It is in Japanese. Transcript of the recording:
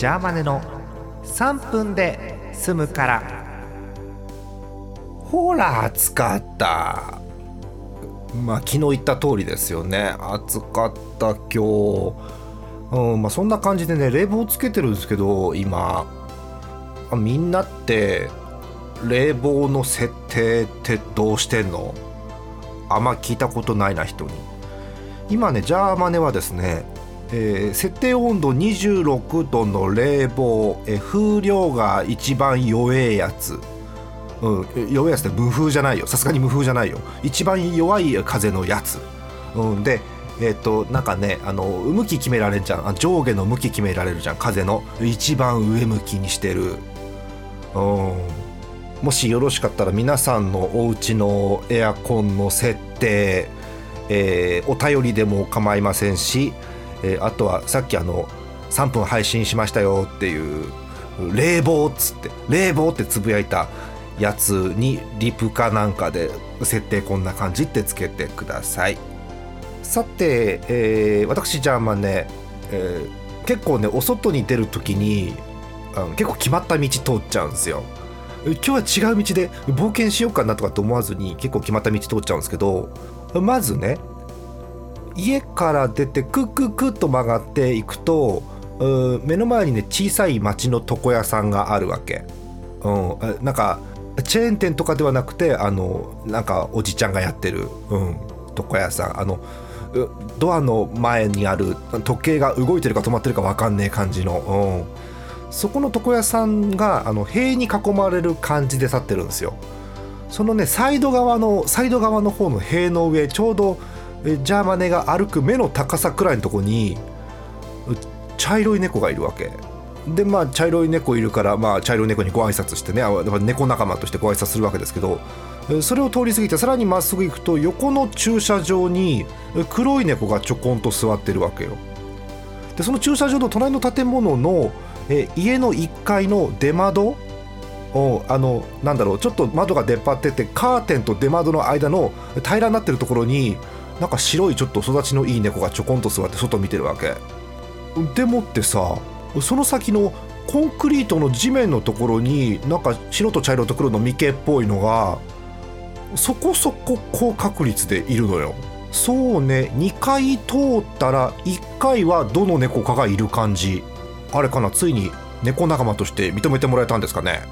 ジャーマネの3分で済むから。ほら暑かった。まあ昨日言った通りですよね。暑かった今日。うんまあそんな感じでね冷房つけてるんですけど今。みんなって冷房の設定ってどうしてんの？あんま聞いたことないな人に。今ねジャーマネはですね、えー設定温度26度の冷房、えー風量が一番弱えやつ。うん、弱いやつって無風じゃないよ。さすがに無風じゃないよ。一番弱い風のやつ、うん、でえっ、となんかねあの向き決められるじゃん。あ上下の向き決められるじゃん。風の。一番上向きにしてる、うん、もしよろしかったら皆さんのお家のエアコンの設定、えーお便りでも構いませんし、えーあとはさっきあの3分配信しましたよっていう冷房っつって冷房ってつぶやいたやつにリプかなんかで設定こんな感じってつけてください。さて、えー私ジャーマンね、えー結構ねお外に出る時にあの結構決まった道通っちゃうんですよ。今日は違う道で冒険しようかなとかって思わずに結構決まった道通っちゃうんですけどまずね家から出てクッククッと曲がっていくと目の前にね小さい町の床屋さんがあるわけ、うん、なんかチェーン店とかではなくてあのなんかおじちゃんがやってる、うん、床屋さん。あのドアの前にある時計が動いてるか止まってるか分かんねえ感じの、うん、そこの床屋さんがあの塀に囲まれる感じで立ってるんですよ。そのねサイド側のサイド側の方の塀の上ちょうどジャーマネが歩く目の高さくらいのとこに茶色い猫がいるわけ。でまあ茶色い猫いるから、まあ、茶色い猫にご挨拶してね猫仲間としてご挨拶するわけですけどそれを通り過ぎてさらにまっすぐ行くと横の駐車場に黒い猫がちょこんと座ってるわけよ。でその駐車場の隣の建物のえ家の1階の出窓をあのなんだろうちょっと窓が出っ張っててカーテンと出窓の間の平らになってるところになんか白いちょっと育ちのいい猫がちょこんと座って外見てるわけ。でもってさその先のコンクリートの地面のところになんか白と茶色と黒の眉毛っぽいのがそこそこ高確率でいるのよ。そうね2回通ったら1回はどの猫かがいる感じ。あれかなついに猫仲間として認めてもらえたんですかね。